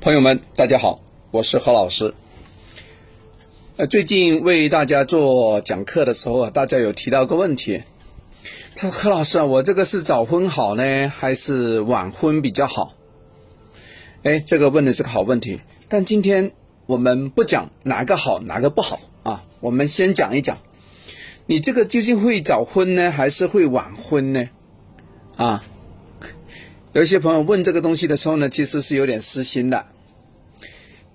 朋友们，大家好，我是何老师。呃，最近为大家做讲课的时候啊，大家有提到个问题，他说：“何老师啊，我这个是早婚好呢，还是晚婚比较好？”哎，这个问的是个好问题。但今天我们不讲哪个好，哪个不好啊，我们先讲一讲，你这个究竟会早婚呢，还是会晚婚呢？啊？有些朋友问这个东西的时候呢，其实是有点私心的，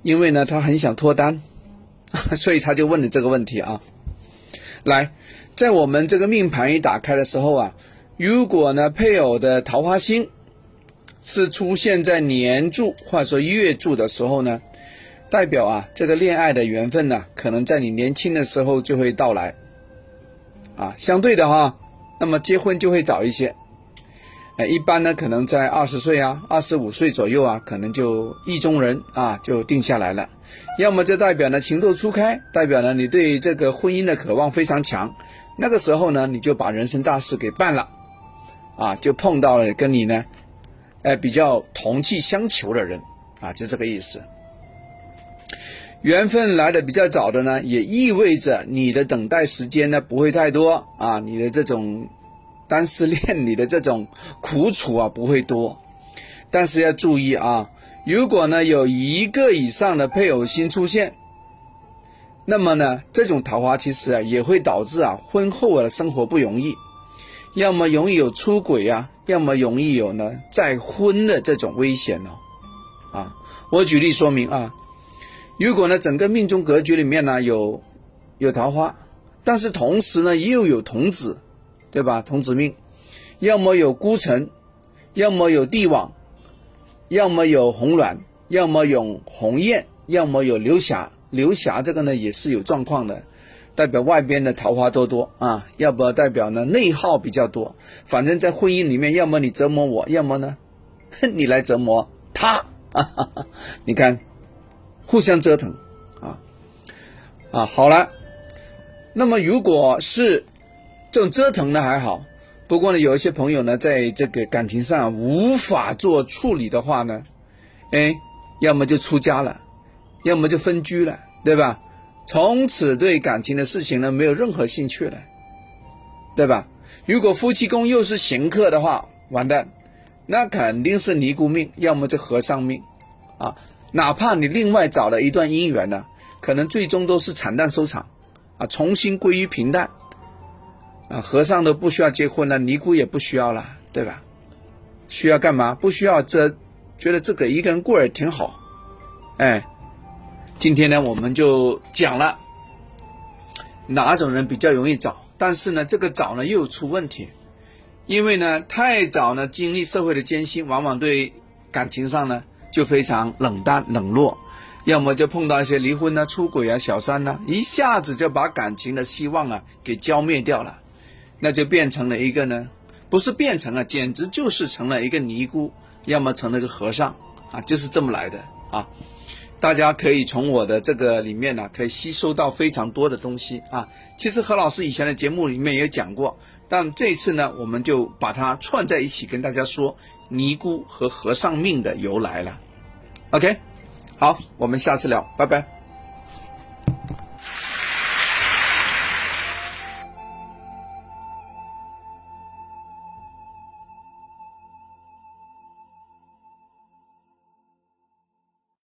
因为呢，他很想脱单，所以他就问了这个问题啊。来，在我们这个命盘一打开的时候啊，如果呢配偶的桃花星是出现在年柱或者说月柱的时候呢，代表啊这个恋爱的缘分呢，可能在你年轻的时候就会到来，啊，相对的哈，那么结婚就会早一些。哎，一般呢，可能在二十岁啊，二十五岁左右啊，可能就意中人啊，就定下来了。要么就代表呢情窦初开，代表呢你对这个婚姻的渴望非常强。那个时候呢，你就把人生大事给办了，啊，就碰到了跟你呢，哎，比较同气相求的人啊，就这个意思。缘分来的比较早的呢，也意味着你的等待时间呢不会太多啊，你的这种。单失恋里的这种苦楚啊不会多，但是要注意啊，如果呢有一个以上的配偶星出现，那么呢这种桃花其实啊也会导致啊婚后的生活不容易，要么容易有出轨啊，要么容易有呢再婚的这种危险哦。啊，我举例说明啊，如果呢整个命中格局里面呢有有桃花，但是同时呢又有童子。对吧？童子命，要么有孤城，要么有帝王，要么有红鸾，要么有鸿雁，要么有流霞。流霞这个呢也是有状况的，代表外边的桃花多多啊，要不代表呢内耗比较多。反正，在婚姻里面，要么你折磨我，要么呢你来折磨他。你看，互相折腾啊啊！好了，那么如果是。这种折腾呢还好，不过呢，有一些朋友呢，在这个感情上无法做处理的话呢，哎，要么就出家了，要么就分居了，对吧？从此对感情的事情呢，没有任何兴趣了，对吧？如果夫妻宫又是刑克的话，完蛋，那肯定是尼姑命，要么就和尚命，啊，哪怕你另外找了一段姻缘呢，可能最终都是惨淡收场，啊，重新归于平淡。啊，和尚都不需要结婚了，尼姑也不需要了，对吧？需要干嘛？不需要这，觉得这个一个人过也挺好。哎，今天呢，我们就讲了哪种人比较容易找，但是呢，这个找呢又出问题，因为呢太早呢经历社会的艰辛，往往对感情上呢就非常冷淡冷落，要么就碰到一些离婚啊、出轨啊、小三呢，一下子就把感情的希望啊给浇灭掉了。那就变成了一个呢，不是变成了，简直就是成了一个尼姑，要么成了个和尚啊，就是这么来的啊。大家可以从我的这个里面呢，可以吸收到非常多的东西啊。其实何老师以前的节目里面也讲过，但这次呢，我们就把它串在一起跟大家说尼姑和和尚命的由来了。OK，好，我们下次聊，拜拜。